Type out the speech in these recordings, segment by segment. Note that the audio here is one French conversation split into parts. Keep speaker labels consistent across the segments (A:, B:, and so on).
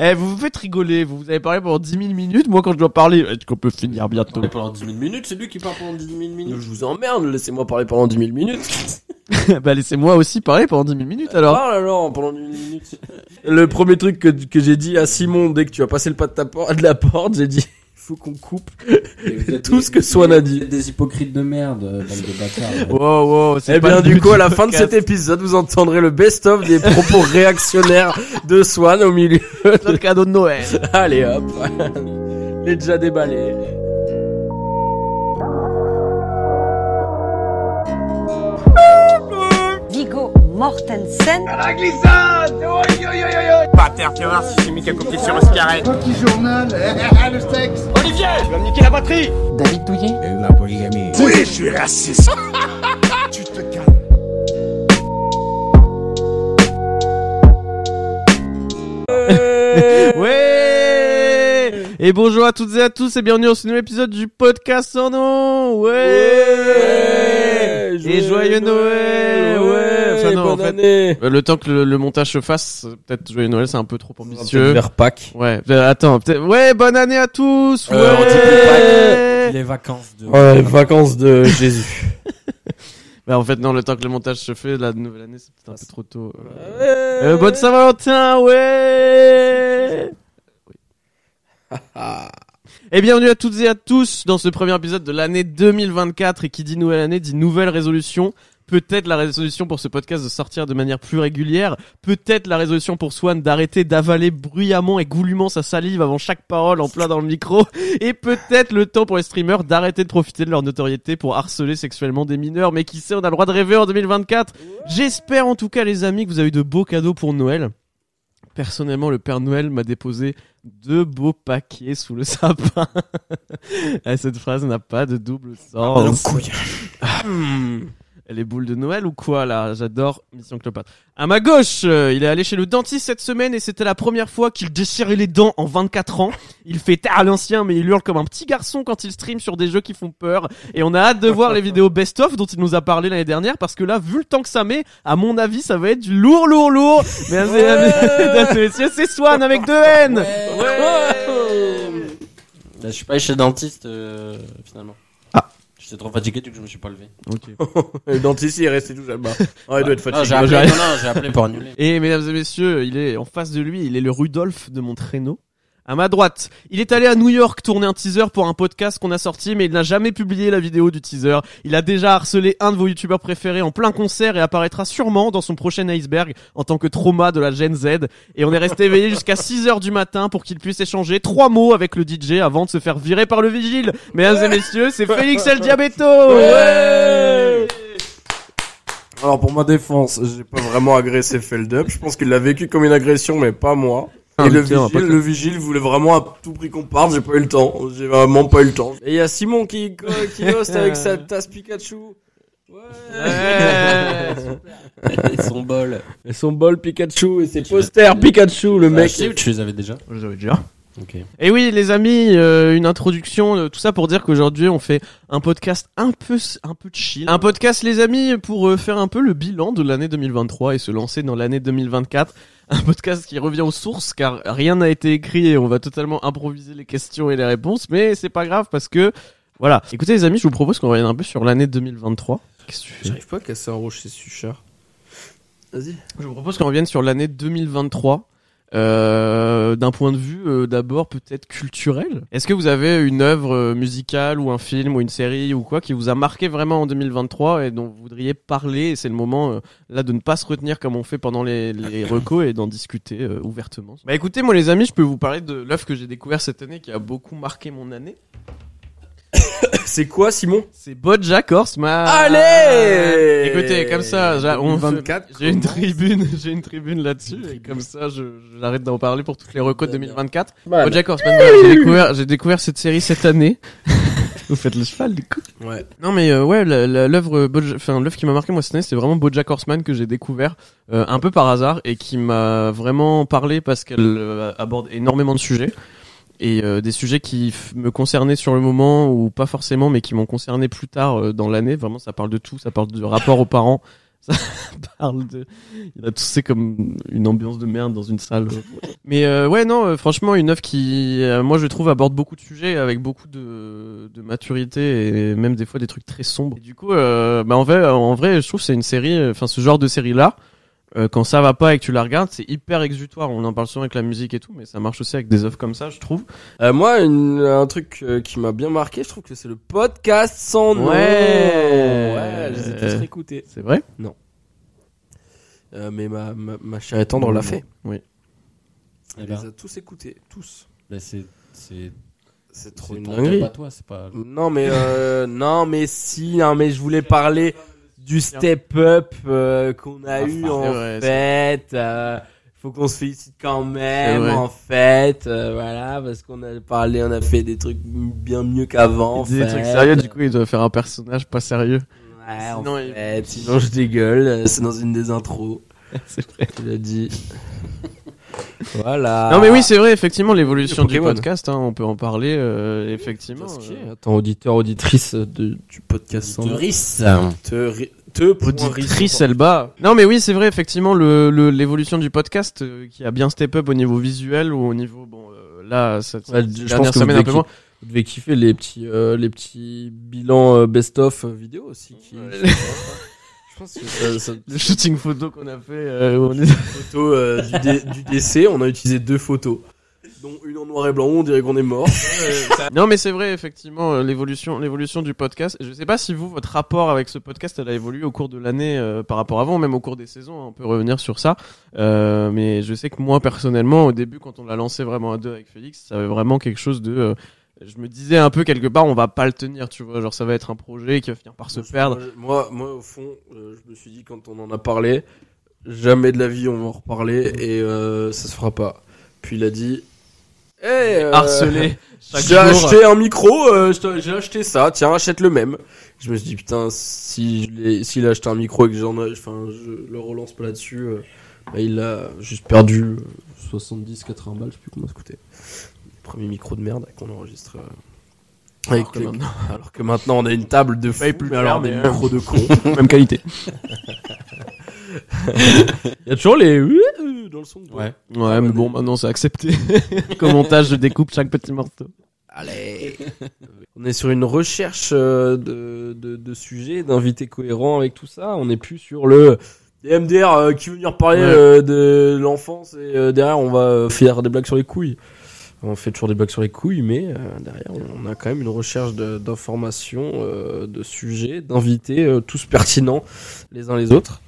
A: Eh, vous vous faites rigoler, vous, vous avez parlé pendant 10 000 minutes, moi quand je dois parler, est-ce qu'on peut finir bientôt
B: Parler pendant 10 000 minutes, c'est lui qui parle pendant 10 000 minutes. Je vous emmerde, laissez-moi parler pendant 10 000 minutes.
A: Bah laissez-moi aussi parler pendant 10 000 minutes alors.
B: Parle alors pendant 10 000 minutes. Le premier truc que, que j'ai dit à Simon dès que tu as passé le pas de, ta por- de la porte, j'ai dit faut qu'on coupe tout ce que Swan a dit.
C: Des hypocrites de merde, bande de bâtards.
A: Wow, wow, c'est
B: Eh
A: pas
B: bien, du coup, à la fin de cet épisode, vous entendrez le best-of des propos réactionnaires de Swan au milieu.
A: Notre cadeau de Noël.
B: Allez hop, il est déjà déballé.
D: Mortensen,
E: Pas terre, tu vas voir si c'est mis qu'à copier sur un cigarette.
F: Petit journal, le sexe.
E: Olivier, tu vas me niquer la batterie.
C: David Douillet.
F: Oui, je suis raciste. tu te calmes.
A: Ouais. Et bonjour à toutes et à tous et bienvenue dans ce nouvel épisode du podcast sans nom. Ouais, Et joyeux Noël En
B: bonne
A: fait,
B: année.
A: euh, le temps que le, le montage se fasse, peut-être joyeux Noël c'est un peu trop ambitieux.
B: Vers Pâques.
A: Ouais, euh, attends, peut-être... Ouais, bonne année à tous Ouais,
B: Euh, on dit
A: Ouais
C: Les vacances de...
B: Ouais, vacances de Jésus.
A: Bah en fait non, le temps que le montage se fait, la nouvelle année c'est peut-être un peu trop tôt. Euh, bonne Saint-Valentin, ouais Et bienvenue à toutes et à tous dans ce premier épisode de l'année 2024 et qui dit nouvelle année dit nouvelle résolution. Peut-être la résolution pour ce podcast de sortir de manière plus régulière. Peut-être la résolution pour Swan d'arrêter d'avaler bruyamment et goulûment sa salive avant chaque parole en plein dans le micro. Et peut-être le temps pour les streamers d'arrêter de profiter de leur notoriété pour harceler sexuellement des mineurs. Mais qui sait, on a le droit de rêver en 2024. J'espère en tout cas les amis que vous avez eu de beaux cadeaux pour Noël. Personnellement, le Père Noël m'a déposé deux beaux paquets sous le sapin. Eh, Cette phrase n'a pas de double sens. Hmm. Elle est boule de Noël ou quoi là? J'adore Mission Cléopâtre. À ma gauche, euh, il est allé chez le dentiste cette semaine et c'était la première fois qu'il déchirait les dents en 24 ans. Il fait tard à l'ancien mais il hurle comme un petit garçon quand il stream sur des jeux qui font peur. Et on a hâte de voir les vidéos best-of dont il nous a parlé l'année dernière parce que là, vu le temps que ça met, à mon avis, ça va être du lourd, lourd, lourd. Mesdames et messieurs, c'est Swan avec deux N.
C: Là, je suis pas allé chez le dentiste, euh, finalement. J'étais trop fatigué, du coup, je me suis pas levé.
B: Le dentiste, il est resté tout là-bas. Ah, il doit être
C: Ah, j'ai
B: fatigué.
C: appelé, non, non, j'ai appelé pour annuler.
A: Et mesdames et messieurs, il est en face de lui, il est le Rudolph de mon traîneau. À ma droite, il est allé à New York tourner un teaser pour un podcast qu'on a sorti, mais il n'a jamais publié la vidéo du teaser. Il a déjà harcelé un de vos youtubeurs préférés en plein concert et apparaîtra sûrement dans son prochain iceberg en tant que trauma de la Gen Z. Et on est resté éveillé jusqu'à 6 heures du matin pour qu'il puisse échanger trois mots avec le DJ avant de se faire virer par le vigile. Mesdames et messieurs, c'est Félix El Diabeto Ouais
B: Alors pour ma défense, j'ai pas vraiment agressé Feldup. Je pense qu'il l'a vécu comme une agression, mais pas moi. Et le vigile,
A: pas-
B: le vigile voulait vraiment à tout prix qu'on parte. J'ai pas eu le temps. J'ai vraiment pas eu le temps. Et il y a Simon qui qui hoste avec sa tasse Pikachu.
A: Ouais.
C: Et son bol.
B: Et son bol Pikachu et ses posters Pikachu, le
C: Mec,
B: mec.
C: tu sais où tu les avais déjà
A: Je l'avais déjà. Et oui, les amis, euh, une introduction, euh, tout ça pour dire qu'aujourd'hui on fait un podcast un peu un peu chill. Un podcast, les amis, pour euh, faire un peu le bilan de l'année 2023 et se lancer dans l'année 2024. Un podcast qui revient aux sources car rien n'a été écrit et on va totalement improviser les questions et les réponses, mais c'est pas grave parce que voilà. Écoutez les amis, je vous propose qu'on revienne un peu sur l'année 2023. Qu'est-ce que tu fais?
B: J'arrive pas à casser un rouge, c'est suchard. Vas-y.
A: Je vous propose qu'on revienne sur l'année 2023. Euh, d'un point de vue euh, d'abord peut-être culturel. Est-ce que vous avez une œuvre euh, musicale ou un film ou une série ou quoi qui vous a marqué vraiment en 2023 et dont vous voudriez parler et c'est le moment euh, là de ne pas se retenir comme on fait pendant les, les recos et d'en discuter euh, ouvertement. Bah écoutez moi les amis je peux vous parler de l'œuvre que j'ai découvert cette année qui a beaucoup marqué mon année.
B: C'est quoi, Simon?
A: C'est BoJack Horseman.
B: Allez
A: Écoutez, comme ça, j'a- on
B: 2024,
A: fait- j'ai une tribune, j'ai une tribune là-dessus, et comme ça, je, j'arrête d'en parler pour toutes les recos de 2024.
B: Voilà.
A: BoJack Horseman, voilà, j'ai découvert, j'ai découvert cette série cette année. Vous faites le cheval, du coup.
B: Ouais.
A: Non, mais euh, ouais, la- la- l'œuvre, Boja- enfin l'œuvre qui m'a marqué moi cette année, c'était vraiment BoJack Horseman que j'ai découvert euh, un peu par hasard et qui m'a vraiment parlé parce qu'elle euh, aborde énormément de sujets et euh, des sujets qui me concernaient sur le moment ou pas forcément mais qui m'ont concerné plus tard euh, dans l'année vraiment ça parle de tout ça parle de rapport aux parents Ça parle de. Il a toussé comme une ambiance de merde dans une salle. Mais euh, ouais, non, euh, franchement, une œuvre qui, euh, moi, je trouve, aborde beaucoup de sujets avec beaucoup de, de maturité et même des fois des trucs très sombres. Du coup, euh, bah, en vrai, en vrai, je trouve que c'est une série, enfin, ce genre de série là. Quand ça va pas et que tu la regardes, c'est hyper exutoire. On en parle souvent avec la musique et tout, mais ça marche aussi avec des œuvres comme ça, je trouve.
B: Euh, moi, une- un truc euh, qui m'a bien marqué, je trouve que c'est le podcast sans nom.
A: Ouais.
B: Ouais, je les ai tous
A: Euh,
B: réécoutés.
A: C'est vrai?
B: Euh, mais ma, ma, ma chère et tendre l'a fait.
A: Oui.
C: Et
B: Elle
C: ben,
B: les a tous écoutés, tous.
C: ben, c'est c'est
B: C'est trop
C: c'est
B: une dinguerie.
C: pas toi, c'est pas.
B: Non mais euh, non mais si, non mais je voulais parler du step up euh, qu'on a
C: Ah,
B: eu en
A: vrai,
B: fait. euh, faut qu'on se félicite quand même en fait, euh, voilà parce qu'on a parlé, on a fait des trucs bien mieux qu'avant.
A: des
B: fait.
A: trucs sérieux, du coup, il doit faire un personnage pas sérieux.
B: Ouais, en
A: Sinon, il-
B: sinon je dégueule. euh, C'est dans une des intros.
A: c'est vrai.
B: Tu l'as dit. voilà.
A: Non mais oui, c'est vrai, effectivement, l'évolution du podcast, hein, on peut en parler, euh, effectivement. Euh.
B: Attends, auditeur, auditrice de, du podcast. sans.
C: Auditrice.
B: Te,
A: Auditrice
B: risque.
A: Elba. Non mais oui, c'est vrai, effectivement, le le- l'évolution du podcast euh, qui a bien step up au niveau visuel ou au niveau bon euh, là cette,
B: Ouais,
A: cette
B: je
A: dernière
B: pense que vous
A: semaine un
B: devez
A: peu moins.
B: Vous devez kiffer les petits, euh, les petits bilans euh, best-of vidéo aussi. Qui, je pense que ça, ça,
A: Le shooting photo qu'on a fait, euh, on est...
B: photo euh, du, dé- du décès, on a utilisé deux photos, dont une en noir et blanc, on dirait qu'on est mort.
A: non mais c'est vrai, effectivement, euh, l'évolution l'évolution du podcast. Je sais pas si vous votre rapport avec ce podcast, elle a évolué au cours de l'année euh, par rapport à avant, même au cours des saisons. hein, on peut revenir sur ça. Euh, mais je sais que moi personnellement, au début, quand on l'a lancé vraiment à deux avec Félix, ça avait vraiment quelque chose de euh, je me disais un peu quelque part, on va pas le tenir, tu vois, genre ça va être un projet qui va finir par se perdre.
B: Moi, moi, au fond, euh, je me suis dit quand on en a parlé, jamais de la vie on va en reparler et euh, ça se fera pas. Puis il a dit, hey, euh,
A: Harcelé
B: J'ai acheté un micro, euh, j'ai acheté ça, tiens, achète le même. Je me suis dit, putain, si je l'ai- s'il a acheté un micro et que j'en ai, enfin, je le relance pas là-dessus, euh, bah, il a juste perdu euh, 70, 80 balles, je sais plus combien ça coûtait. Premier micro de merde qu'on enregistre.
A: Alors que maintenant-
B: alors que maintenant on a une table de fou,
A: plus
B: mais alors des micros de con.
A: même qualité.
B: Il y a toujours les dans le son.
C: Ouais.
A: Ouais, mais bon, maintenant c'est accepté. Montage, je découpe chaque petit morceau.
B: Allez. on est sur une recherche euh, de, de, de sujets, d'invités cohérents avec tout ça. On n'est plus sur le MDR euh, qui veut venir parler
A: Ouais.
B: euh, de l'enfance et euh, derrière on va faire des blagues sur les couilles. On fait toujours des blagues sur les couilles, mais euh, derrière on a quand même une recherche d'informations, euh, de sujets, d'invités, euh, tous pertinents les uns les autres.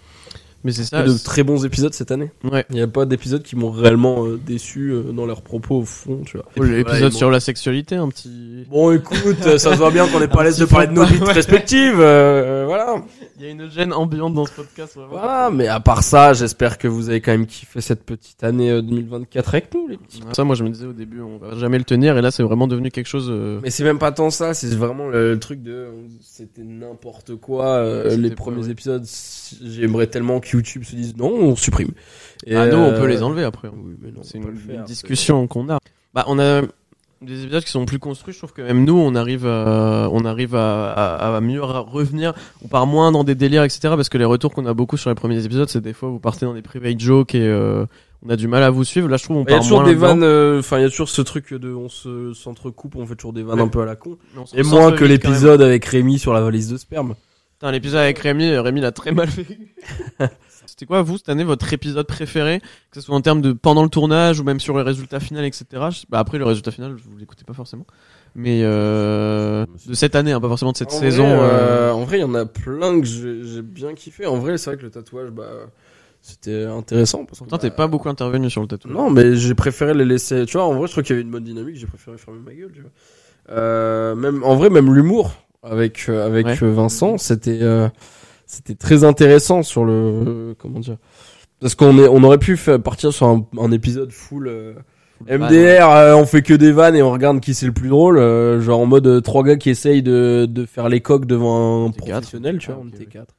A: Mais c'est ça.
B: de très bons épisodes cette année.
A: Ouais.
B: Il n'y a pas d'épisodes qui m'ont réellement euh, déçu euh, dans leurs propos au fond, tu vois.
A: L'épisode
B: voilà,
A: sur la sexualité, un petit.
B: Bon, écoute, euh, ça se voit bien qu'on n'est pas à l'aise de parler de nos vies
A: ouais.
B: respectives. euh, voilà.
A: Il y a une gêne ambiante dans ce podcast. Vraiment.
B: Voilà, mais à part ça, j'espère que vous avez quand même kiffé cette petite année euh, 2024 avec nous, les petits.
A: Ça, moi, je me disais au début, on va jamais le tenir, et là, c'est vraiment devenu quelque chose. euh,
B: Mais c'est même pas tant ça, c'est vraiment le, le truc de c'était n'importe quoi. euh, les premiers
A: ouais.
B: épisodes, j'aimerais tellement que YouTube se dise non, on supprime. Et,
A: Ah, nous, on
B: euh,
A: peut les enlever après.
B: Oui, mais non,
A: C'est
B: on
A: une,
B: faire,
A: discussion qu'on a. Bah, on a des épisodes qui sont plus construits. Je trouve que même nous, on arrive, à, on arrive à, à, à mieux revenir. On part moins dans des délires, etc. Parce que les retours qu'on a beaucoup sur les premiers épisodes, c'est des fois vous partez dans des private jokes et euh, on a du mal à vous suivre. Là, je trouve on
B: Il y a
A: part
B: toujours des vannes, euh, enfin il y a toujours ce truc de on se s'entrecoupe, on fait toujours des vannes
A: Ouais.
B: un peu à la con. Et moins que l'épisode avec Rémi sur la valise de sperme.
A: Putain, l'épisode avec Rémi, euh, Rémi l'a très mal vécu. C'était quoi, vous, cette année, votre épisode préféré Que ce soit en termes de pendant le tournage ou même sur le résultat final, etc. Je- Bah, après, le résultat final, je vous l'écoutez pas forcément. Mais euh, de cette année, hein, pas forcément de cette
B: En
A: saison.
B: vrai,
A: euh,
B: euh, en vrai, il y en a plein que j'ai j'ai bien kiffé. En vrai, c'est vrai que le tatouage, bah, c'était intéressant. Parce que,
A: Pourtant, t'es
B: bah,
A: pas beaucoup intervenu sur le tatouage.
B: Non, mais j'ai préféré les laisser. Tu vois, en vrai, je trouve qu'il y avait une bonne dynamique. J'ai préféré fermer ma gueule. Tu vois. Euh, même, en vrai, même l'humour avec euh, avec
A: Ouais.
B: euh, Vincent, c'était euh, c'était très intéressant sur le euh, comment dire. Parce qu'on est, on aurait pu faire partir sur un, un épisode full. euh, MDR, euh, on fait que des vannes et on regarde qui c'est le plus drôle, euh, genre en mode euh, trois gars qui essayent de, de faire les coques devant un
A: quatre.
B: professionnel, tu vois,
A: Ah,
B: on était
A: oui.
B: quatre.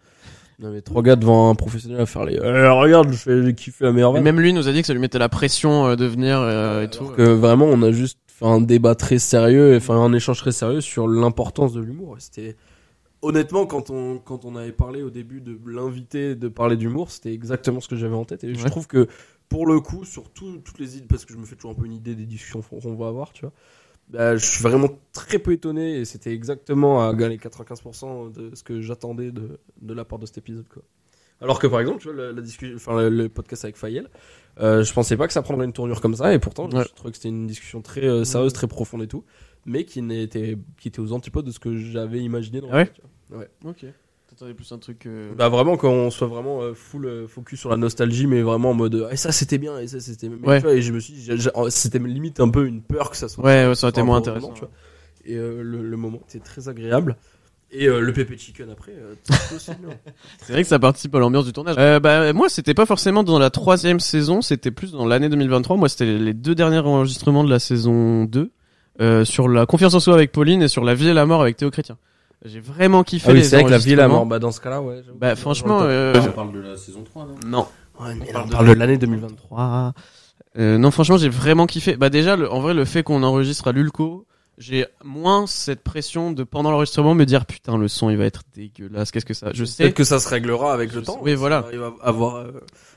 B: Non mais trois gars devant un professionnel à faire les. Euh, regarde, je fais j'ai kiffé la meilleure vanne.
A: même lui nous a dit que ça lui mettait la pression euh, de venir euh, et tout.
B: Que vraiment, on a juste un débat très sérieux, et enfin un échange très sérieux sur l'importance de l'humour. C'était honnêtement, quand on, quand on avait parlé au début de l'invité de parler d'humour, c'était exactement ce que j'avais en tête. Et je trouve que pour le coup, sur tout- toutes les idées, parce que je me fais toujours un peu une idée des discussions qu'on va avoir, tu vois. bah, je suis vraiment très peu étonné et c'était exactement à gagner 95% de ce que j'attendais de, de la part de cet épisode. Quoi. Alors que par exemple, tu vois, la, la discussion, enfin, le, le podcast avec Fayel, euh, je pensais pas que ça prendrait une tournure comme ça et pourtant
A: Ouais.
B: je trouvais que c'était une discussion très euh, sérieuse, très profonde et tout, mais qui, n'était, qui était aux antipodes de ce que j'avais imaginé. Dans
A: Ah ouais
B: le- vois.
A: Ok. T'attendais plus un truc. euh,
B: Bah vraiment qu'on soit vraiment euh, full euh, focus sur la nostalgie mais vraiment en mode et ça c'était bien et ça c'était mais
A: Ouais.
B: tu vois, et je me suis j'ai- c'était limite un peu une peur que ça soit
A: Ouais, ouais, ça aurait été moins intéressant.
B: moment, tu vois. et euh, le, le moment était très agréable et euh, le pépé chicken après euh, tout aussi bien.
A: C'est vrai que ça participe à l'ambiance du tournage. Euh, bah, moi, c'était pas forcément dans la troisième saison, c'était plus dans l'année 2023. Moi, c'était les deux derniers enregistrements de la saison 2, euh, sur la confiance en soi avec Pauline et sur la vie et la mort avec Théo Chrétien. J'ai vraiment kiffé
B: ah oui
A: les
B: c'est vrai que la vie et la mort bah dans ce cas là ouais
A: Bah, franchement, euh,
C: On parle de la saison 3, non?
A: Non.
B: Ouais, mais
A: on parle
B: on
A: de-
B: parle de l'année 2023
A: 3. Euh, non, franchement, j'ai vraiment kiffé. Bah, déjà, le, en vrai, le fait qu'on enregistre à l'Ulco, j'ai moins cette pression de pendant l'enregistrement me dire putain, le son il va être dégueulasse. Qu'est-ce que ça Je sais.
B: peut-être que ça se réglera avec le temps
A: oui, voilà.
B: il va avoir euh,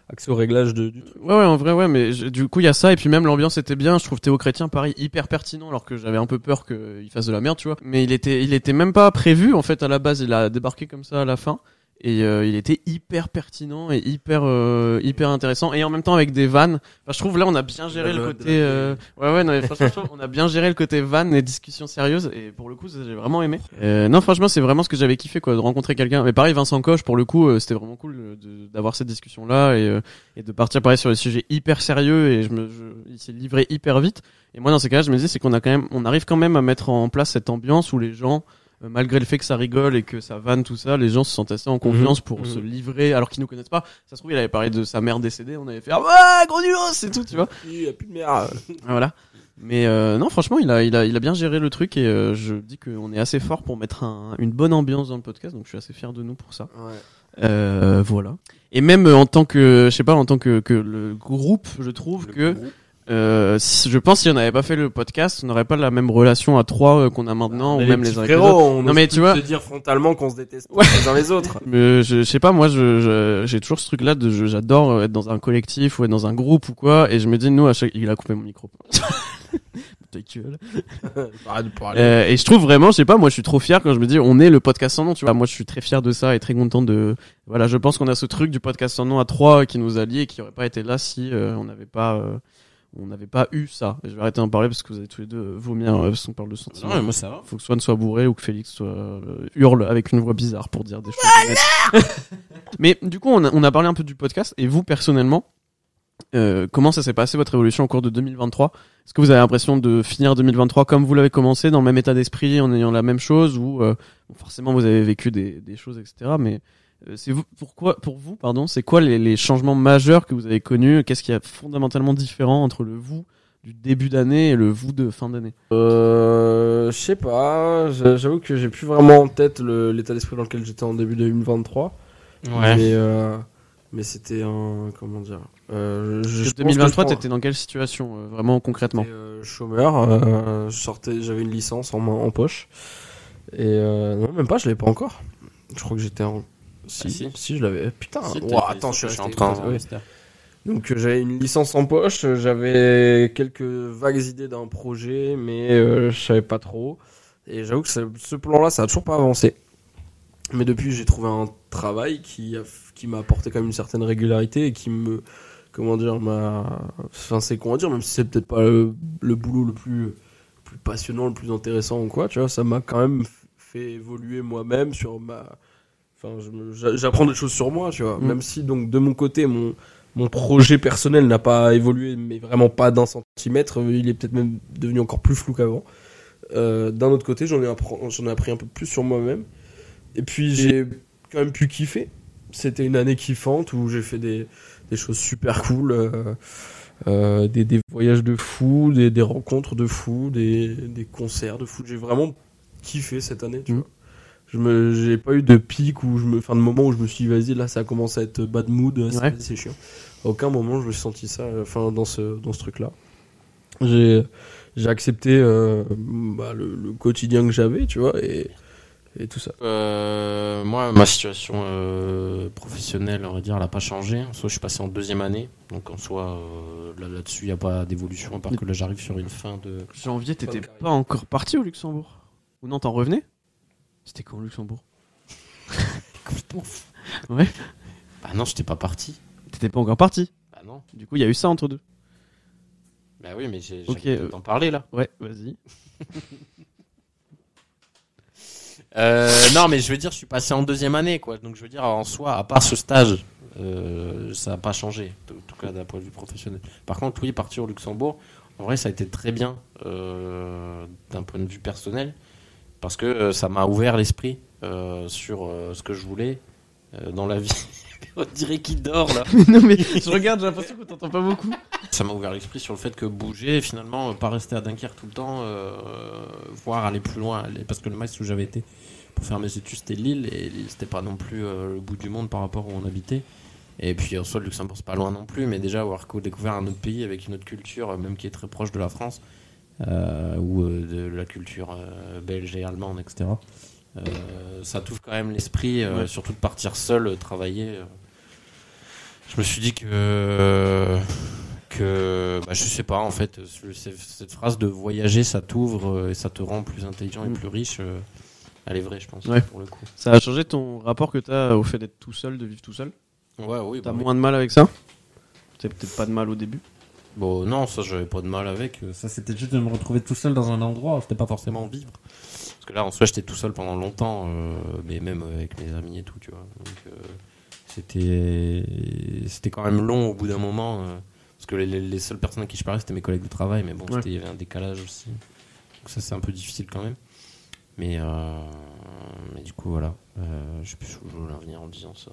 B: accès au réglage de, du truc
A: Ouais, ouais, en vrai, ouais, mais je- du coup, il y a ça, et puis même l'ambiance était bien. Je trouve Théo Chrétien, pareil, hyper pertinent, alors que j'avais un peu peur qu'il fasse de la merde, tu vois. Mais il était, il était même pas prévu, en fait, à la base, il a débarqué comme ça à la fin. Et euh, il était hyper pertinent et hyper euh, hyper intéressant et en même temps avec des vannes. Enfin, je trouve là on a bien géré le côté euh, ouais ouais non mais franchement je trouve on a bien géré le côté vannes et discussions sérieuses et pour le coup j'ai vraiment aimé. Euh, non franchement c'est vraiment ce que j'avais kiffé quoi de rencontrer quelqu'un. Mais pareil Vincent Coche pour le coup euh, c'était vraiment cool euh, de- d'avoir cette discussion là et euh, et de partir pareil sur des sujets hyper sérieux et je me je, il s'est livré hyper vite et moi dans ces cas-là je me dis c'est qu'on a quand même on arrive quand même à mettre en place cette ambiance où les gens malgré le fait que ça rigole et que ça vanne tout ça les gens se sentent assez en confiance pour
B: Mhm.
A: se livrer alors qu'ils nous connaissent pas. Ça se trouve il avait parlé de sa mère décédée on avait fait ah ouais gros nulos c'est tout tu vois.
B: Il y a plus de merde
A: voilà. Mais euh, non franchement il a il a il a bien géré le truc et euh, je dis qu'on est assez fort pour mettre un- une bonne ambiance dans le podcast donc je suis assez fier de nous pour ça.
B: Ouais.
A: euh, voilà. Et même euh, en tant que, je sais pas, en tant que, que le groupe, je trouve que, euh, si- je pense si on n'avait pas fait le podcast, on n'aurait pas la même relation à trois euh, qu'on a maintenant,
B: Mais
A: ou même les uns avec les autres.
B: on
A: Non, mais tu vois-
B: se dire frontalement qu'on se déteste
A: Ouais.
B: les uns les autres
A: Mais je, je sais pas, moi, je, je- j'ai toujours ce truc-là de, je- j'adore euh, être dans un collectif ou être dans un groupe ou quoi, et je me dis, nous, à chaque, il a coupé mon micro. Euh, et je trouve vraiment, je sais pas, moi je suis trop fier quand je me dis on est le podcast sans nom, tu vois. Moi je suis très fier de ça et très content de. Voilà, je pense qu'on a ce truc du podcast sans nom à trois qui nous allie et qui aurait pas été là si euh, on n'avait pas. euh, on n'avait pas eu ça. Et je vais arrêter d'en parler parce que vous avez tous les deux euh, vomir euh, parce qu'on parle de sentiments.
C: Non, mais moi ça va.
A: Faut que Swan soit bourré ou que Félix soit euh, hurle avec une voix bizarre pour dire des choses. Mais du coup, on a, on a parlé un peu du podcast et vous personnellement, euh, comment ça s'est passé votre évolution au cours de 2023 Est-ce que vous avez l'impression de finir 2023 comme vous l'avez commencé, dans le même état d'esprit, en ayant la même chose ou euh, bon, forcément vous avez vécu des, des choses, etc. Mais c'est vous, pourquoi, pour vous, pardon, c'est quoi les, les changements majeurs que vous avez connus? Qu'est-ce qui est fondamentalement différent entre le vous du début d'année et le vous de fin d'année?
B: Euh, je sais pas, j'a- j'avoue que j'ai plus vraiment en tête l'état d'esprit dans lequel j'étais en début 2023.
C: Ouais.
B: Mais, euh, mais c'était un. Comment dire euh, je, je
A: Parce
B: pense
A: que 2023,
B: que je
A: t'étais dans quelle situation, euh, vraiment concrètement?
B: J'étais, euh, chômeur, euh, je sortais, j'avais une licence en main, en poche. Et euh, non, même pas, je l'avais pas encore. Je crois que j'étais en. Si,
C: Ah, si.
B: si. je l'avais. Putain,
C: Si,
B: attends, je suis
C: en train.
B: ouais. Donc euh, j'avais une licence en poche, j'avais quelques vagues idées d'un projet, mais euh, je savais pas trop. Et j'avoue que ce, ce plan-là, ça a toujours pas avancé. Mais depuis, j'ai trouvé un travail qui a, qui m'a apporté quand même une certaine régularité et qui me, comment dire, m'a, enfin c'est comment dire, même si c'est peut-être pas le, le boulot le plus, plus passionnant, le plus intéressant ou quoi, tu vois, ça m'a quand même fait évoluer moi-même sur ma, enfin j'apprends des choses sur moi, tu vois,
A: Mm.
B: même si donc de mon côté mon mon projet personnel n'a pas évolué, mais vraiment pas d'un centimètre. Il est peut-être même devenu encore plus flou qu'avant. Euh, d'un autre côté, j'en ai, j'en ai appris un peu plus sur moi-même. Et puis j'ai quand même pu kiffer. C'était une année kiffante où j'ai fait des, des choses super cool, euh, euh, des, des voyages de fou, des, des rencontres de fou, des, des concerts de fou. J'ai vraiment kiffé cette année, tu
A: Mhm.
B: vois. Je me, j'ai pas eu de pic où je me, enfin de moment où je me suis dit, vas-y, là, ça a commencé à être bad mood, c'est-
A: Ouais.
B: c'est chiant. À aucun moment je me suis senti ça, euh, enfin dans ce, dans ce truc-là. J'ai, j'ai accepté euh, bah, le, le quotidien que j'avais, tu vois, et, et tout ça.
C: Euh, moi, ma situation euh, professionnelle, on va dire, elle n'a pas changé. En soi, je suis passé en deuxième année. Donc, en soi, euh, là- là-dessus, il n'y a pas d'évolution. À part que là, j'arrive sur une fin de.
A: Janvier, t'étais pas encore parti au Luxembourg Ou non, t'en revenais? C'était quand au Luxembourg
C: Complètement fou.
A: Ouais.
C: Bah non, j'étais pas parti.
A: T'étais pas encore parti.
C: Bah non.
A: Du coup, il y a eu ça entre deux.
C: Bah oui, mais j'ai
A: Ok, euh.
C: t'en parler là.
A: Ouais, vas-y.
C: Euh, non, mais je veux dire, je suis passé en deuxième année, quoi. Donc, je veux dire, en soi, à part ce stage, euh, ça n'a pas changé, en tout cas d'un point de vue professionnel. Par contre, oui, partir au Luxembourg, en vrai, ça a été très bien euh, d'un point de vue personnel, parce que euh, ça m'a ouvert l'esprit euh, sur euh, ce que je voulais dans la vie. On dirait qu'il dort là.
A: non, mais je regarde, j'ai l'impression qu'on t'entend pas beaucoup.
C: Ça m'a ouvert l'esprit sur le fait que bouger, finalement, pas rester à Dunkerque tout le temps, euh, voire aller plus loin. aller- Parce que le max où j'avais été pour faire mes études, c'était Lille, et Lille, c'était pas non plus euh, le bout du monde par rapport où on habitait. Et puis, en soi, le Luxembourg, c'est pas loin non plus, mais déjà, avoir co- découvert un autre pays avec une autre culture, même qui est très proche de la France, ou euh, de la culture euh, belge et allemande, etc. euh, ça t'ouvre quand même l'esprit, euh,
A: Ouais.
C: surtout de partir seul, euh, travailler. euh. Je me suis dit que que bah, je sais pas en fait cette phrase de voyager ça t'ouvre euh, et ça te rend plus intelligent et
A: Mm.
C: plus riche euh, elle est vraie je pense
A: Ouais.
C: pour le coup
A: Ça a changé ton rapport que t'as au fait d'être tout seul, de vivre tout seul?
C: Ouais oui,
A: T'as
C: bah oui.
A: moins de mal avec ça? T'as peut-être pas de mal au début?
C: Bon non ça j'avais pas de mal avec euh, ça c'était juste de me retrouver tout seul dans un endroit c'était pas forcément vivre. Parce que là en soi j'étais tout seul pendant longtemps euh, mais même avec mes amis et tout tu vois. Donc euh, c'était c'était quand même long au bout d'un moment euh, parce que les, les- les seules personnes à qui je parlais c'était mes collègues de travail mais bon
A: Ouais.
C: il y avait un décalage aussi. Donc ça c'est un peu difficile quand même. Mais mais du coup voilà. Je sais plus où je voulais en venir en disant ça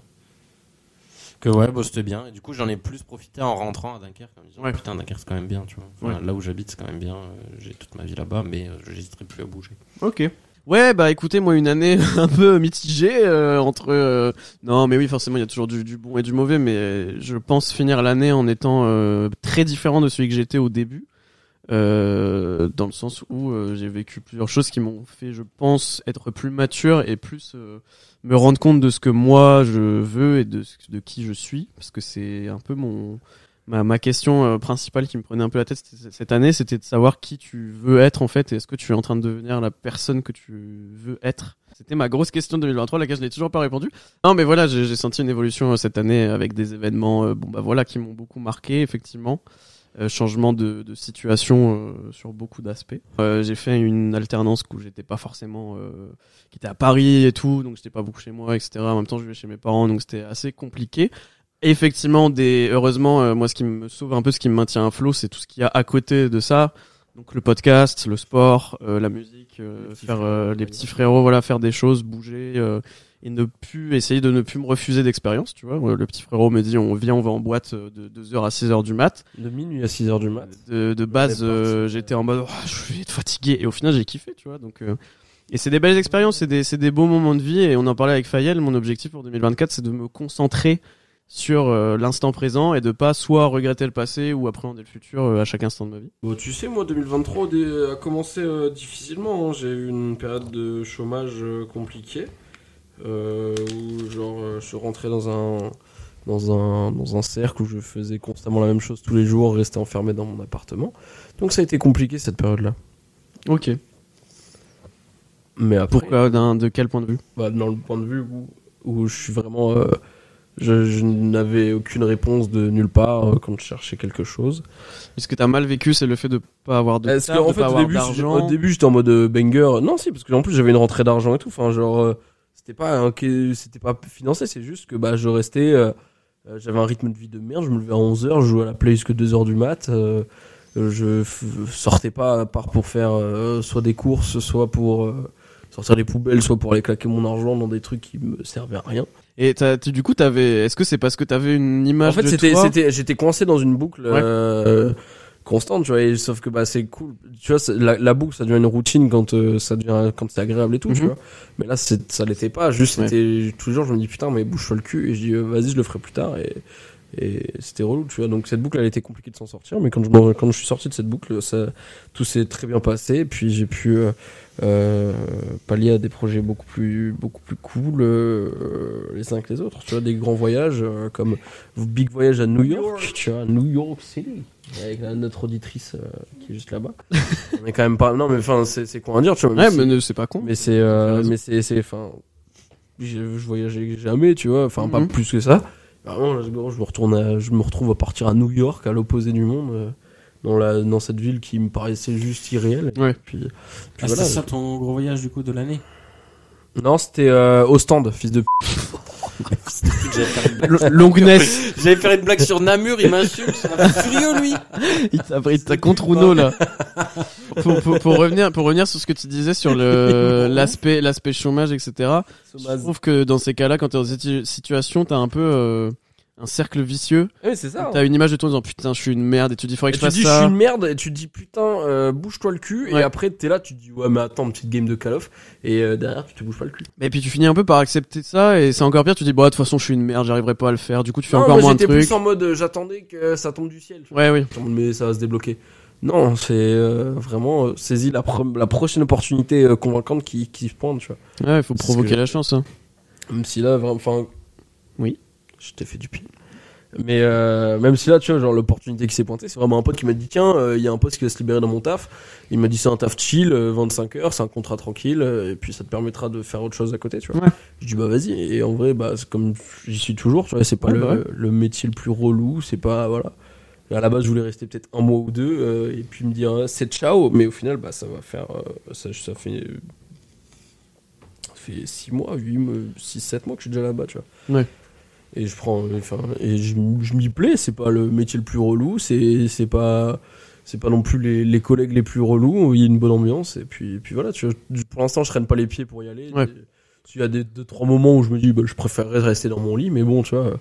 C: que ouais bah, c'était bien et du coup j'en ai plus profité en rentrant à Dunkerque en me disant
A: Ouais.
C: putain Dunkerque c'est quand même bien tu vois Enfin,
A: Ouais.
C: là où j'habite c'est quand même bien euh, j'ai toute ma vie là-bas mais euh, je n'hésiterai plus à bouger
A: Ok. Ouais, bah écoutez, moi une année un peu mitigée euh, entre. euh, Non, mais oui, forcément, il y a toujours du, du bon et du mauvais, mais je pense finir l'année en étant euh, très différent de celui que j'étais au début, euh, dans le sens où euh, j'ai vécu plusieurs choses qui m'ont fait, je pense, être plus mature et plus euh, me rendre compte de ce que moi je veux et de, de qui je suis, parce que c'est un peu mon ma, question principale qui me prenait un peu la tête cette- année, c'était de savoir qui tu veux être en fait, et est-ce que tu es en train de devenir la personne que tu veux être? C'était ma grosse question de 2023, à laquelle je n'ai toujours pas répondu. Non, mais voilà, j'ai senti une évolution cette année avec des événements, bon bah voilà, qui m'ont beaucoup marqué effectivement. Euh, changement de, de situation euh, sur beaucoup d'aspects. Euh, j'ai fait une alternance où j'étais pas forcément, qui était à Paris et tout, donc j'étais pas beaucoup chez moi, etc. En même temps, je vivais chez mes parents, donc c'était assez compliqué. Effectivement, des heureusement, moi, ce qui me sauve un peu, ce qui me maintient à flot, c'est tout ce qu'il y a à côté de ça. Donc le podcast, le sport, la musique,
B: Les
A: faire les petits frérots, voilà, faire des choses, bouger et ne plus essayer de ne plus me refuser d'expérience. Tu vois, Euh, le petit frérot me dit, on vient, on va en boîte euh, de 2h à 6h du mat.
B: De minuit à 6h du mat.
A: De, de base, euh, j'étais en mode, Oh, je vais être fatigué, et au final, j'ai kiffé, tu vois. Donc euh, et c'est des belles expériences, c'est des, c'est des beaux moments de vie, et on en parlait avec Fayel. Mon objectif pour 2024, c'est de me concentrer sur euh, l'instant présent et de pas soit regretter le passé ou appréhender le futur euh, à chaque instant de ma vie.
B: Bon, tu sais, moi, 2023 dé- a commencé euh, difficilement. hein. J'ai eu une période de chômage euh, compliquée. Euh, où, genre, euh, je suis rentré dans un, dans, un, dans un cercle où je faisais constamment la même chose tous les jours, restais enfermé dans mon appartement. Donc, ça a été compliqué cette période-là.
A: Ok.
B: Mais après,
A: Pourquoi De quel point de vue?
B: bah, dans le point de vue où, où je suis vraiment. euh, je je n'avais aucune réponse de nulle part euh, quand je cherchais quelque chose.
A: Ce que t'as mal vécu, c'est le fait de pas avoir de
B: Est-ce
A: taf,
B: qu'en fait,
A: pas
B: au début, au j'étais en mode banger. Non, si, parce que en plus, j'avais une rentrée d'argent et tout. Enfin, genre, euh, c'était pas, c'était pas financé, c'est juste que bah, je restais. euh, euh, j'avais un rythme de vie de merde. Je me levais à 11h, je jouais à la play jusqu'à 2h du mat. euh, euh, je sortais pas à part pour faire euh, soit des courses, soit pour sortir les poubelles, soit pour aller claquer mon argent dans des trucs qui me servaient à rien.
A: Et tu- du coup, t'avais. Est-ce que c'est parce que t'avais une image
B: En fait,
A: de
B: c'était,
A: toi
B: c'était, j'étais coincé dans une boucle
A: Ouais.
B: Constante, tu vois. et sauf que bah c'est cool, tu vois. La, la boucle, ça devient une routine quand euh, ça devient, quand c'est agréable et tout, tu
A: Mhm.
B: vois. Mais là, ça l'était pas. Juste,
A: Ouais.
B: c'était tous les jours, je me dis putain, mais bouge-toi le cul. Et je dis euh, vas-y, je le ferai plus tard. Et Et c'était relou, tu vois. Donc cette boucle, elle était compliquée de s'en sortir. Mais quand je, quand je suis sorti de cette boucle, ça, tout s'est très bien passé. Et puis j'ai pu euh, euh, pallier à des projets beaucoup plus, beaucoup plus cool euh, les uns que les autres. Tu vois, des grands voyages comme Big Voyage à New York, tu vois, New York City. Avec notre auditrice qui est juste là-bas. On est quand même pas. Non, mais enfin, c'est c'est con à dire, tu vois.
A: Ouais, mais c'est pas con.
B: mais c'est mais c'est enfin je, je voyageais jamais tu vois enfin pas
A: Mhm.
B: plus que ça vraiment là, je, je me retourne à- je me retrouve à partir à New York à l'opposé du monde euh, dans la dans cette ville qui me paraissait juste irréelle
A: Ouais.
B: puis, puis
C: Ah,
B: voilà.
C: c'est ça ton gros voyage du coup de l'année?
B: Non c'était euh, au stand fils de p-
A: Longness.
C: J'allais faire une blague sur Namur, il m'insulte, fait furieux lui.
A: Il t'a contre Uno là. pour, pour, pour revenir pour revenir sur ce que tu disais sur le l'aspect l'aspect chômage etc. Je trouve que dans ces cas-là quand t'es dans cette situ- situation t'as un peu euh, un cercle vicieux.
B: Ouais, c'est ça hein.
A: T'as une image de toi en disant putain je suis une merde et tu dis faudrait que
B: tu
A: je fasse
B: dis je suis
A: ça.
B: une merde et tu te dis putain euh, bouge-toi le cul
A: Ouais.
B: et après t'es là tu te dis ouais mais attends petite game de Call of et euh, derrière tu te bouges pas le cul
A: Et puis tu finis un peu par accepter ça et c'est encore pire tu dis bon de toute façon je suis une merde j'arriverai pas à le faire du coup tu fais
B: non,
A: encore
B: moi,
A: moins de trucs.
B: plus en mode euh, j'attendais que ça tombe du ciel tu.
A: Ouais oui.
B: Mais ça va se débloquer. Non, c'est vraiment saisis la, pro- la prochaine opportunité convaincante qui, qui se pointe, tu vois.
A: Ouais il faut provoquer
B: que-
A: la chance. Hein.
B: Même si là, vraiment, enfin.
A: Oui.
B: Je t'ai fait du pire. Mais euh, même si là, tu vois, genre l'opportunité qui s'est pointée, c'est vraiment un pote qui m'a dit tiens, euh, il y a un poste qui va se libérer dans mon taf. Il m'a dit c'est un taf chill, euh, 25 heures, c'est un contrat tranquille, euh, et puis ça te permettra de faire autre chose à côté, tu vois.
A: Ouais.
B: Je dis bah vas-y. Et en vrai, bah comme j'y suis toujours, tu vois, c'est pas
A: Ouais,
B: le,
A: bah ouais.
B: le métier le plus relou, c'est pas voilà. À la base, je voulais rester peut-être un mois ou deux, euh, et puis me dire euh, c'est ciao, mais au final, bah ça va faire, euh, ça, ça fait. Ça fait 6 mois, 8, 6, 7 mois que je suis déjà là-bas, tu vois.
A: Ouais.
B: Et je prends, enfin, et je, je m'y plais, c'est pas le métier le plus relou, c'est, c'est pas, c'est pas non plus les, les collègues les plus relous, il y a une bonne ambiance, et puis, et puis voilà, tu vois, pour l'instant, je traîne pas les pieds pour y aller.
A: Ouais.
B: Il y a des deux, trois moments où je me dis, bah, je préférerais rester dans mon lit, mais bon, tu vois.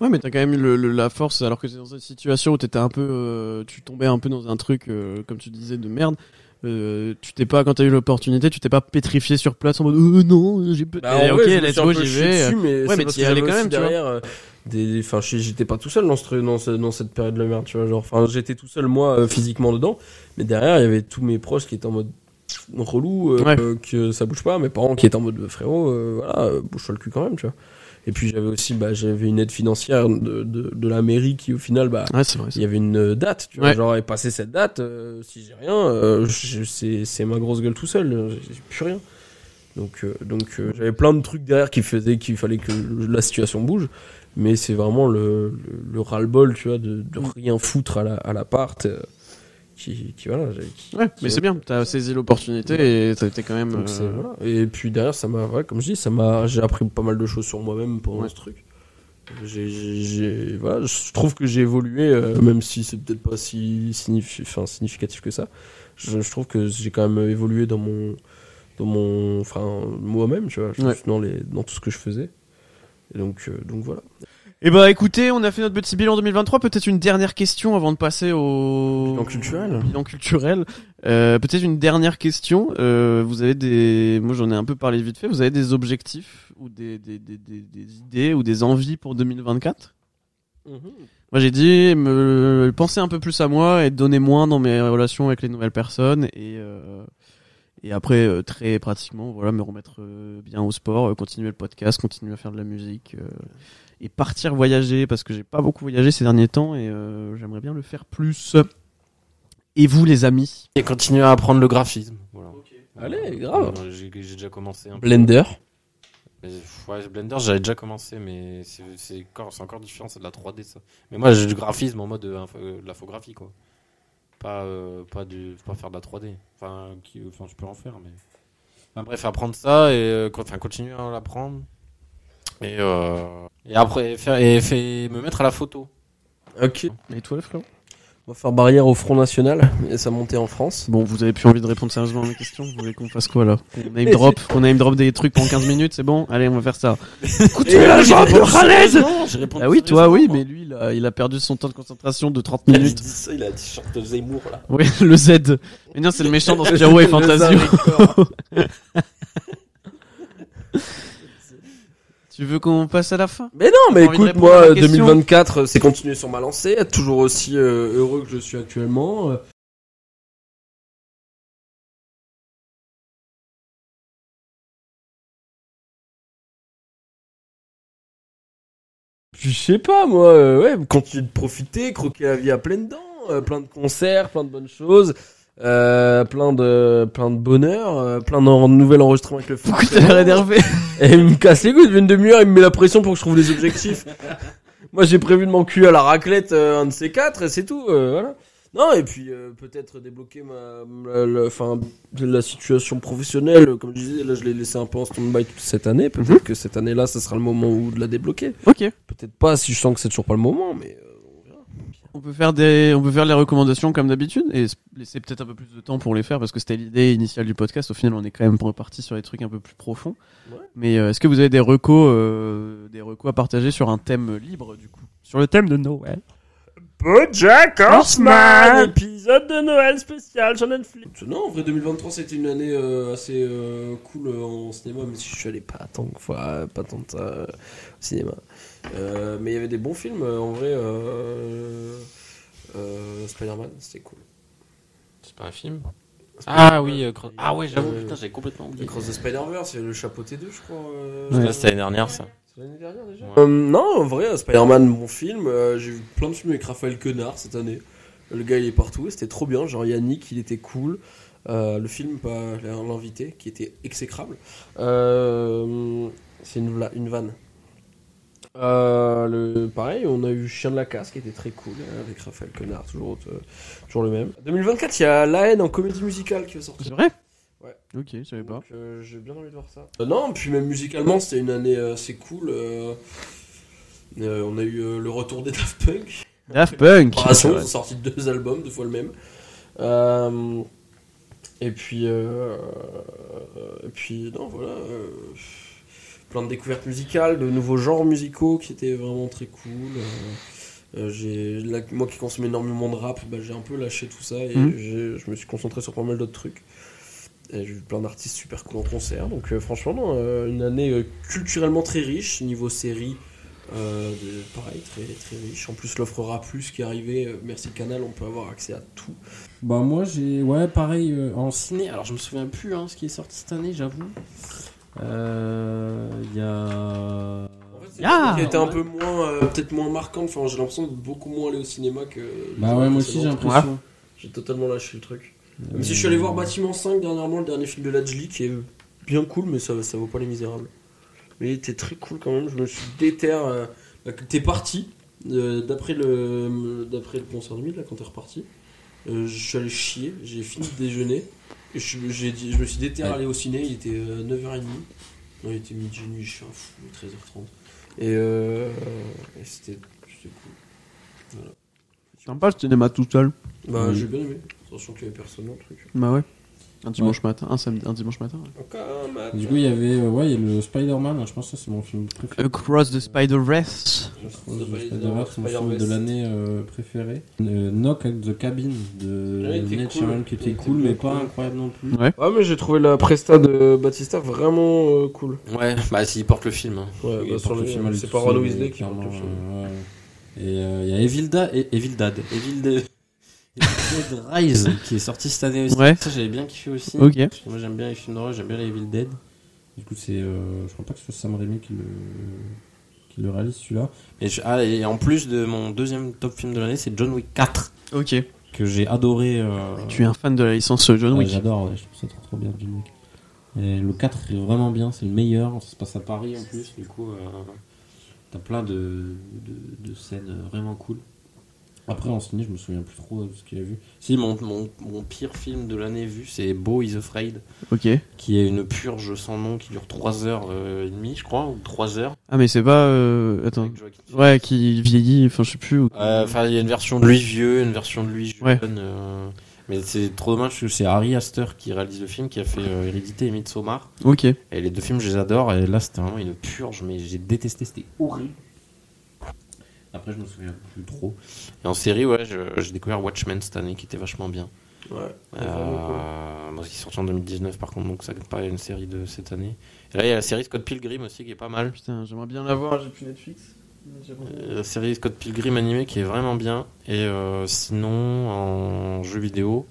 A: Ouais, mais t'as quand même le- la force, alors que t'es dans une situation où t'étais un peu, euh, tu tombais un peu dans un truc, euh, comme tu disais, de merde. Euh, tu t'es pas, quand t'as eu l'opportunité, tu t'es pas pétrifié sur place en mode, euh, non, j'ai peut-être,
B: Bah,
A: Eh, ok, let's go, j'y vais.
B: dessus, mais
A: Ouais, mais t'y allais quand même,
B: aussi
A: tu vois.
B: derrière, euh, des, enfin, j'étais pas tout seul dans ce, dans ce- dans cette période de merde, tu vois, genre, enfin, j'étais tout seul, moi, euh, physiquement dedans, mais derrière, il y avait tous mes proches qui étaient en mode relou, euh,
A: Ouais.
B: que ça bouge pas, mes parents qui étaient en mode frérot, euh, voilà, bouge-toi le cul quand même, tu vois. Et puis j'avais aussi, bah, j'avais une aide financière de, de, de la mairie qui, au final, bah,
A: Ouais, c'est vrai.
B: il y avait une date, tu vois,
A: Ouais.
B: genre, et passer cette date, euh, si j'ai rien, euh, c'est, ma grosse gueule tout seul, euh, j'ai plus rien. Donc, euh, donc j'avais plein de trucs derrière qui faisaient qu'il fallait que la situation bouge, mais c'est vraiment le, le, le ras-le-bol, tu vois, de, de rien foutre à, la, à l'appart, qui, qui, voilà, qui-
A: Ouais,
B: qui-
A: mais c'est bien, t'as saisi l'opportunité et t'as été quand même.
B: donc
A: euh,
B: voilà. Et puis derrière, ça m'a, ouais, comme je dis, ça m'a, j'ai appris pas mal de choses sur moi-même pendant
A: Ouais.
B: ce truc. J'ai, voilà, je trouve que j'ai évolué, euh, même si c'est peut-être pas si signifi- enfin, significatif que ça. Je, je trouve que j'ai quand même évolué dans mon, dans mon, enfin, moi-même, tu vois,
A: Ouais.
B: dans les, dans tout ce que je faisais. Et donc, euh, donc voilà.
A: Eh bah écoutez, on a fait notre petit bilan 2023. Peut-être une dernière question avant de passer au
B: Bilan culturel.
A: Bilan culturel. Euh, Peut-être une dernière question. Euh, vous avez des, moi j'en ai un peu parlé vite fait. Vous avez des objectifs ou des, des, des, des, des idées ou des envies pour 2024 Moi j'ai dit me penser un peu plus à moi et donner moins dans mes relations avec les nouvelles personnes et euh, et après euh, très pratiquement voilà me remettre euh, bien au sport, euh, continuer le podcast, continuer à faire de la musique euh, et partir voyager parce que j'ai pas beaucoup voyagé ces derniers temps et euh, j'aimerais bien le faire plus. Et vous les amis
C: Et continuer à apprendre le graphisme. Voilà.
B: Allez, grave.
C: Euh, J'ai j'ai déjà commencé un peu.
B: Blender.
C: Ouais, Blender, j'avais déjà commencé, mais c'est c'est encore, c'est encore différent, c'est de la 3D ça. Mais moi, j'ai du graphisme en mode euh, euh, de l'infographie quoi. Pas, euh, pas, du, pas faire de la 3D. Enfin, qui, enfin, je peux en faire, mais. Enfin, bref, apprendre ça et enfin, continuer à l'apprendre. Et, euh, et après, faire, et, fait, me mettre à la photo.
B: Ok.
A: Et toi, frérot?
B: On va faire barrière au Front National et sa montée en France.
A: Bon, vous avez plus envie de répondre sérieusement à mes questions? Vous voulez qu'on fasse quoi là? On name drop, on name drop des trucs pendant 15 minutes, c'est bon? Allez, on va faire ça.
B: Et là, j'ai répondu
C: sérieusement, j'ai répondu
A: Ah oui, toi, oui,
C: moi.
A: mais lui, il a, il a perdu son temps de concentration de 30
C: Il a
A: minutes.
C: dit ça, il a dit short de Zemmour là.
A: Oui, le Z. Mais non, c'est le méchant dans Spiro et Fantasio. Tu veux qu'on passe à la fin?
B: Mais non, mais écoute, moi,
A: la question?
B: 2024, c'est continuer sur ma lancée, être toujours aussi euh, heureux que je suis actuellement. euh. Puis je sais pas, moi, euh, ouais, continuer de profiter, croquer la vie à pleines dents, euh, plein de concerts, plein de bonnes choses. Euh, plein de plein de bonheur, euh, plein de nouvel enregistrement avec le
A: Pourquoi t'as l'air énervé
B: et il me casse les couilles, il une demi-heure, il me met la pression pour que je trouve les objectifs. Moi, j'ai prévu de m'enculer à la raclette, euh, un de ces quatre, et c'est tout, euh, voilà. Non, et puis euh, peut-être débloquer ma, la, enfin, la situation professionnelle. Comme je disais, là, je l'ai laissé un peu en stand-by toute cette année. Peut-être
A: Mhm.
B: que cette année-là, ça sera le moment où de la débloquer.
A: Ok.
B: Peut-être pas si je sens que c'est toujours pas le moment, mais. On
A: peut faire des, on peut faire les recommandations comme d'habitude et laisser peut-être un peu plus de temps pour les faire parce que c'était l'idée initiale du podcast. Au final, on est quand même reparti sur des trucs un peu plus profonds.
B: Ouais.
A: Mais euh, est-ce que vous avez des recos, euh, des recos à partager sur un thème libre du coup? Sur le thème de Noël.
B: Bojack Horseman, épisode de Noël spécial sur Netflix. Non, en vrai, 2023, c'était une année euh, assez euh, cool euh, en cinéma, mais si je suis allé pas tant de fois, pas tant euh, au cinéma. Euh, mais il y avait des bons films, euh, en vrai. Euh, euh, Spider-Man, c'était cool.
C: C'est pas un film Ah oui, euh, Cro- ah ouais, j'avoue,
B: Euh,
C: putain, j'avais complètement oublié.
B: Cross the Spider-Verse, il y a le chapeau T2, je crois. euh,
C: C'était l'année dernière, ça.
B: C'est l'année dernière déjà
C: Ouais.
B: Euh, Non, en vrai, Spider-Man, bon film. euh, J'ai vu plein de films avec Raphaël Quenard cette année. Le gars, il est partout. C'était trop bien. Genre, Yannick, il était cool. Euh, le film, pas l'invité, qui était exécrable. Euh, C'est une, vla- une vanne. Euh, le, pareil, on a eu Chien de la Casse qui était très cool euh, avec Raphaël Quenard, toujours, euh, toujours le même. 2024, il y a La haine en comédie musicale qui va sortir.
A: C'est vrai?
B: Ouais.
A: Ok, je savais pas.
B: Euh, j'ai bien envie de voir ça. Non, puis même musicalement, c'était une année assez cool. on a eu le retour des Daft Punk.
A: Daft Punk.
B: Ils ont sorti deux albums, deux fois le même. Et puis, et puis, non, voilà. Plein de découvertes musicales, de nouveaux genres musicaux qui étaient vraiment très cool. euh, euh, j'ai, là, moi qui consomme énormément de rap, bah, j'ai un peu lâché tout ça et
A: Mhm.
B: j'ai- je me suis concentré sur pas mal d'autres trucs. Et j'ai vu plein d'artistes super cool en concert. Donc euh, franchement, non, euh, une année culturellement très riche, niveau série. de- pareil, très, très riche. En plus, l'offre Rap Plus qui est arrivée, merci Canal, on peut avoir accès à tout.
C: Bah moi j'ai ouais pareil en ciné. Alors je me souviens plus hein, ce qui est sorti cette année, j'avoue. Euh, Il y a
A: Ah
B: qui était un peu moins, euh, peut-être moins marquante. Enfin, j'ai l'impression de beaucoup moins aller au cinéma que.
C: bah ouais moi aussi j'ai l'impression.
B: J'ai totalement lâché le truc. Même si je suis allé voir Bâtiment 5 dernièrement, le dernier film de Lajli, qui est bien cool, mais ça, ça vaut pas les misérables. Mais il était très cool quand même, je me suis déter. euh, bah, t'es parti, euh, d'après le, d'après le concert de midi, là, quand t'es reparti. euh, je suis allé chier, j'ai fini de déjeuner, je, j'ai dit, je me suis déter à aller au ciné, il était euh, 9h30. Non, il était midi et demi, je suis un fou, 13h30. Et, euh, et c'était, c'était cool.
A: Sympa le cinéma tout seul.
B: Bah,
C: Oui.
B: j'ai bien aimé, sachant qu'il y avait personne dans le truc.
A: Bah ouais. Un dimanche matin, un samedi, un dimanche matin. ouais.
B: Un.
C: Du coup il y avait euh, ouais il y a le Spider-Man, je pense que c'est mon film préféré.
A: Across the Spider-Verse.
C: Le Spider-Man, c'est mon film de l'année euh, préféré. Euh, Knock at the Cabin de
B: Ouais, était
C: Ned
B: cool.
C: Qui était cool mais pas incroyable non plus.
A: Ouais.
B: Ouais, mais j'ai trouvé la presta de Batista vraiment euh, cool.
C: Ouais, bah s'il porte le film. hein.
B: Ouais,
C: Il
B: bah, sur
C: porte
B: le-
C: le film
B: c'est pas Ron Weasley qui porte le film.
C: euh, ouais. Et euh, il y a Evil Dad, et- Evil Dad, Evil Dead, Evil Dead Rise qui est sorti cette année aussi.
A: Ouais.
C: Ça j'avais bien kiffé aussi.
A: Ok.
C: Parce que moi j'aime bien les films d'horreur, j'aime bien les Evil Dead. Du coup c'est, euh, je crois pas que ce soit Sam Raimi qui le, qui le réalise celui-là. Et, je- ah, et en plus de mon deuxième top film de l'année, c'est John Wick 4
A: Ok.
C: que j'ai adoré. euh,
A: Tu es un fan de la licence John
C: Ouais,
A: Wick.
C: J'adore, ouais, je trouve ça trop trop bien John Wick. Et le 4 est vraiment bien, c'est le meilleur, ça se passe à Paris en plus, du coup euh, t'as plein de, de, de scènes euh, vraiment cool. Après en ciné je me souviens plus trop de ce qu'il a vu. Si mon, mon, mon pire film de l'année vu c'est Beau is Afraid,
A: Ok.
C: qui est une purge sans nom qui dure 3h30 je crois, ou 3 heures.
A: Ah mais c'est pas. Euh... Attends. Ouais, qui vieillit. Enfin, je sais plus.
C: Euh, Enfin, il y a une version de lui vieux, une version de lui jeune.
A: Ouais.
C: euh, mais c'est trop dommage parce que c'est Harry Astor qui réalise le film, qui a fait euh, Hérédité et Midsommar.
A: Ok.
C: Et les deux films, je les adore. Et là, c'était vraiment une purge, mais j'ai détesté. C'était horrible. Après, je me souviens plus trop. Et en série, ouais, j'ai découvert Watchmen cette année, qui était vachement bien.
B: Ouais.
C: Euh, bon, qui est sorti en 2019 par contre, donc ça n'est pas une série de cette année. Et là, il y a la série Scott Pilgrim aussi qui est pas mal.
A: Putain, j'aimerais bien la voir, j'ai plus Netflix.
C: Euh, La série Scott Pilgrim animée qui est vraiment bien. Et euh, sinon, en jeu vidéo,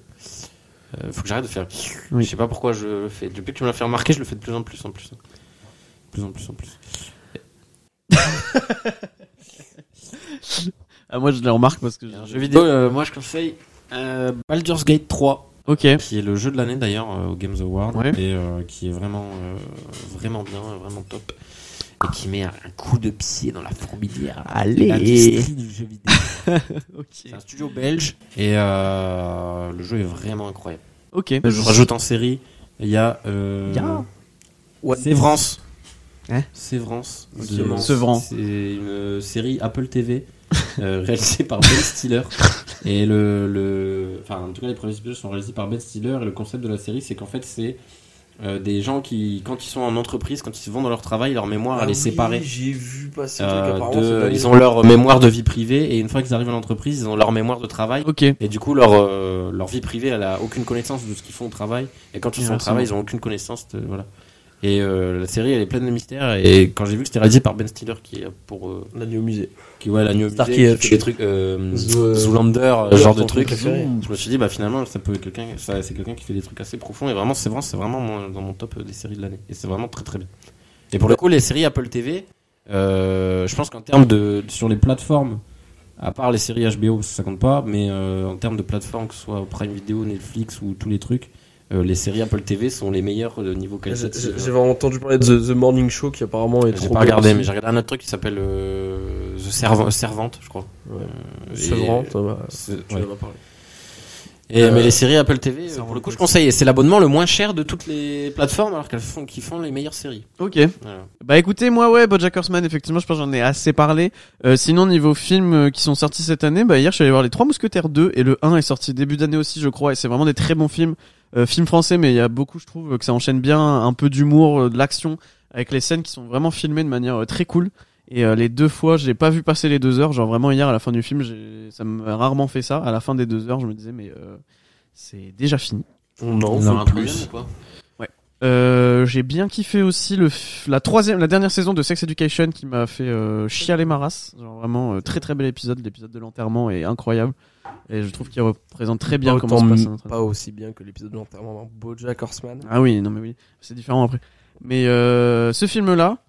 C: euh, faut que j'arrête de faire.
A: Oui.
C: Je sais pas pourquoi je le fais. Depuis que tu me l'as fait remarquer, je le fais de plus en plus en plus. De plus en plus en plus.
A: Ah, moi je le remarque parce que.
C: Et un jeu vidéo, euh, moi je conseille euh, Baldur's Gate 3,
A: Ok.
C: qui est le jeu de l'année d'ailleurs euh, au Games Award,
A: Ouais.
C: et euh, qui est vraiment, euh, vraiment bien, vraiment top. Et qui met un coup de pied dans la fourmilière.
A: Allez.
C: Du jeu vidéo. C'est un studio belge et euh, le jeu est vraiment incroyable.
A: Ok.
C: Je rajoute en série, il y a euh,
B: What
C: Sévrance.
A: Hein
C: Sévrance. C'est une série Apple TV euh, réalisée par Ben Stiller. Et le, le, enfin, en tout cas, les premiers épisodes sont réalisés par Ben Stiller. Et le concept de la série, c'est qu'en fait, c'est euh, des gens qui, quand ils sont en entreprise, quand ils se vont dans leur travail, leur mémoire, elle est séparée.
B: Ah J'ai vu passer un
C: Euh,
B: truc,
C: de- ils ont leur mémoire de vie privée et une fois qu'ils arrivent à l'entreprise, ils ont leur mémoire de travail.
A: Ok.
C: Et du coup, leur, euh, leur vie privée, elle a aucune connaissance de ce qu'ils font au travail. Et quand ils sont au travail, ils ont aucune connaissance de, voilà. Et euh, la série, elle est pleine de mystères. Et quand j'ai vu que c'était réalisé par Ben Stiller, qui est pour, euh,
B: L'année au musée.
C: qui ouais, l'agneau musée, qui
B: Hutch.
C: fait des trucs, euh, Zoolander, euh,
B: Ouais,
C: genre de
B: truc.
C: Je me suis dit, bah finalement, ça peut quelqu'un, ça, c'est quelqu'un qui fait des trucs assez profonds. Et vraiment, c'est vraiment, c'est vraiment mon- dans mon top euh, des séries de l'année. Et c'est vraiment très très bien. Et pour le coup, les séries Apple TV, euh, je pense qu'en termes de sur les plateformes, à part les séries HBO, ça compte pas, mais euh, en termes de plateformes, que ce soit Prime Video, Netflix ou tous les trucs, euh, les séries Apple TV sont les meilleures de niveau
B: J'ai
C: qualitatif.
B: j'ai- j'ai entendu parler de The, The Morning Show qui apparemment est
C: J'ai
B: trop
C: pas
B: bien
C: regardé,
B: aussi.
C: mais j'ai regardé un autre truc qui s'appelle euh, The Serv- Servante, je crois.
B: Ouais.
C: Euh, c'est-
B: Tu
C: ouais.
B: en as parlé.
C: Et,
B: Euh,
C: mais les séries Apple TV, euh, pour le coup, je conseille. Et c'est l'abonnement le moins cher de toutes les plateformes, alors qu'elles font, qui font les meilleures séries.
A: Ok.
C: Voilà.
A: Bah écoutez, moi ouais, BoJack Horseman, effectivement, je pense que j'en ai assez parlé. Euh, sinon, niveau films euh, qui sont sortis cette année, bah hier je suis allé voir Les Trois Mousquetaires 2 et le 1 est sorti début d'année aussi, je crois, et c'est vraiment des très bons films. Euh, films français, mais il y a beaucoup, je trouve, que ça enchaîne bien, un peu d'humour, euh, de l'action, avec les scènes qui sont vraiment filmées de manière euh, très cool. Et euh, les deux fois, j'ai pas vu passer les deux heures. Genre vraiment hier à la fin du film, j'ai- ça m'a rarement fait ça. À la fin des deux heures, je me disais mais euh, c'est déjà fini.
B: Non,
C: On a un
B: plus.
C: troisième ou pas?
A: Euh, j'ai bien kiffé aussi le f- la troisième, la dernière saison de Sex Education qui m'a fait euh, chialer ma race. Genre vraiment euh, très très bel épisode. L'épisode de l'enterrement est incroyable et je trouve qu'il représente très bien
B: Pas
A: comment se passe un entraînement.
B: Pas aussi bien que l'épisode de l'enterrement dans BoJack Horseman.
A: Ah oui, non mais oui, c'est différent après. Mais euh, ce film-là,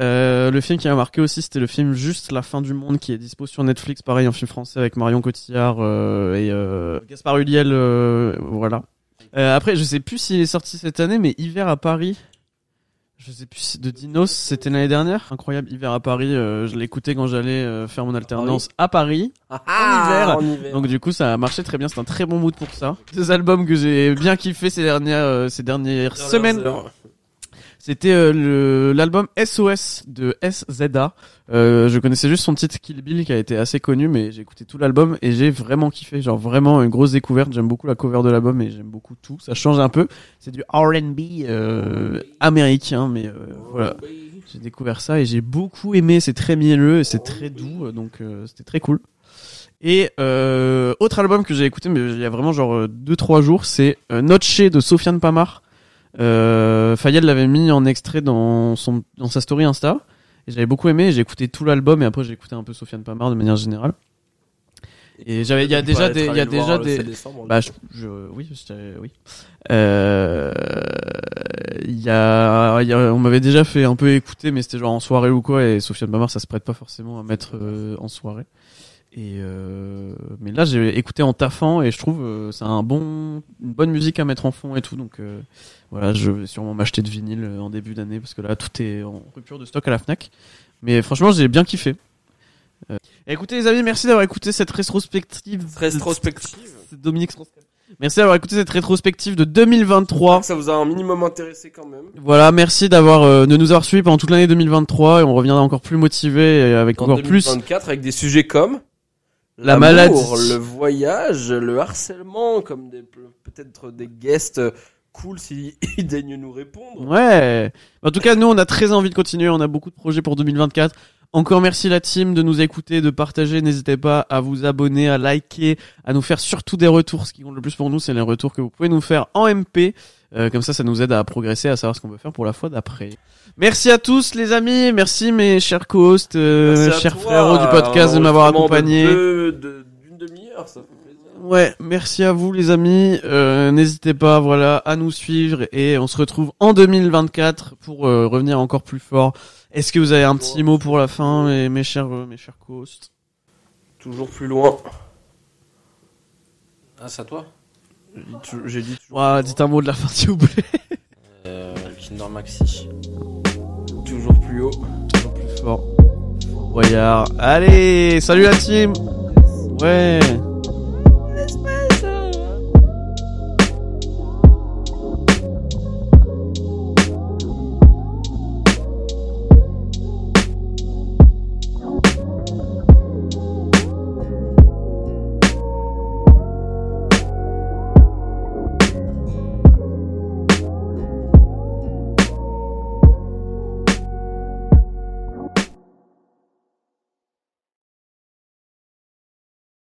A: euh, le film qui m'a marqué aussi, c'était le film Juste la fin du monde qui est dispo sur Netflix, pareil, un film français avec Marion Cotillard euh, et Gaspard Ulliel, euh, voilà. Après, je sais plus s'il est sorti cette année, mais Hiver à Paris. Je sais plus si de Dinos, c'était l'année dernière? Incroyable, Hiver à Paris. euh, je l'écoutais quand j'allais euh, faire mon alternance à Paris.
B: Ah,
A: hiver.
B: en hiver.
A: Donc du coup, ça a marché très bien. C'est un très bon mood pour ça. Deux albums que j'ai bien kiffé ces dernières euh, ces dernières semaines. C'était euh, l'album SOS de SZA. Euh, je connaissais juste son titre Kill Bill qui a été assez connu, mais j'ai écouté tout l'album et j'ai vraiment kiffé. Genre vraiment une grosse découverte. J'aime beaucoup la cover de l'album et j'aime beaucoup tout. Ça change un peu. C'est du R&B euh, américain, mais euh, voilà. J'ai découvert ça et j'ai beaucoup aimé. C'est très mielleux et c'est très doux, euh, donc euh, c'était très cool. Et autre album que j'ai écouté, mais il y a vraiment genre 2-3 jours, c'est Noche de Sofiane Pamar. Euh, Fayel l'avait mis en extrait dans son dans sa story Insta et j'avais beaucoup aimé. J'ai écouté tout l'album et après j'ai écouté un peu Sofiane Pamar de manière générale. Et j'avais il y a déjà des il y a déjà des bah je, je oui je- oui euh, il y a, il y a- on m'avait déjà fait un peu écouter mais c'était genre en soirée ou quoi et Sofiane Pamar ça se prête pas forcément à mettre euh, en soirée et euh, mais là j'ai écouté en taffant et je trouve euh, c'est un bon une bonne musique à mettre en fond et tout donc euh, voilà je vais sûrement m'acheter de vinyle euh, en début d'année parce que là tout est en rupture de stock à la Fnac mais franchement j'ai bien kiffé Euh, écoutez les amis merci d'avoir écouté cette rétrospective
B: Rétrospective.
A: c'est Dominique. Merci d'avoir écouté cette rétrospective de 2023.
B: Ça vous a un minimum intéressé quand même.
A: Voilà, merci d'avoir euh, de nous avoir suivis pendant toute l'année 2023 et on reviendra encore plus motivé et avec
B: En
A: encore plus
B: 2024 avec des sujets comme
A: La maladie.
B: le voyage, le harcèlement, comme des peut-être des guests cool s'ils daignent nous répondre.
A: Ouais. En tout cas, nous on a très envie de continuer, on a beaucoup de projets pour 2024. Encore merci la team de nous écouter, de partager. N'hésitez pas à vous abonner, à liker, à nous faire surtout des retours. Ce qui compte le plus pour nous, c'est les retours que vous pouvez nous faire en MP. Euh, comme ça, ça nous aide à progresser, à savoir ce qu'on veut faire pour la fois d'après. Merci à tous les amis, merci mes chers co-hosts, euh, chers
B: toi,
A: frérots du podcast de m'avoir accompagné.
B: De- D'une demi-heure, ça fait plaisir.
A: Ouais, merci à vous les amis. Euh, N'hésitez pas, voilà, à nous suivre et on se retrouve en 2024 pour euh, revenir encore plus fort. Est-ce que vous avez un petit mot pour la fin, mes, mes chers, euh, mes chers co-hosts?
B: Toujours plus loin.
C: Ah, c'est à toi?
B: J'ai dit tou- J'ai dit toujours, plus
A: dites un mot de la fin s'il vous plaît.
C: euh, Kinder Maxi.
B: loin. toujours plus haut.
A: Toujours plus fort. Voyard. Allez, salut la team. Ouais.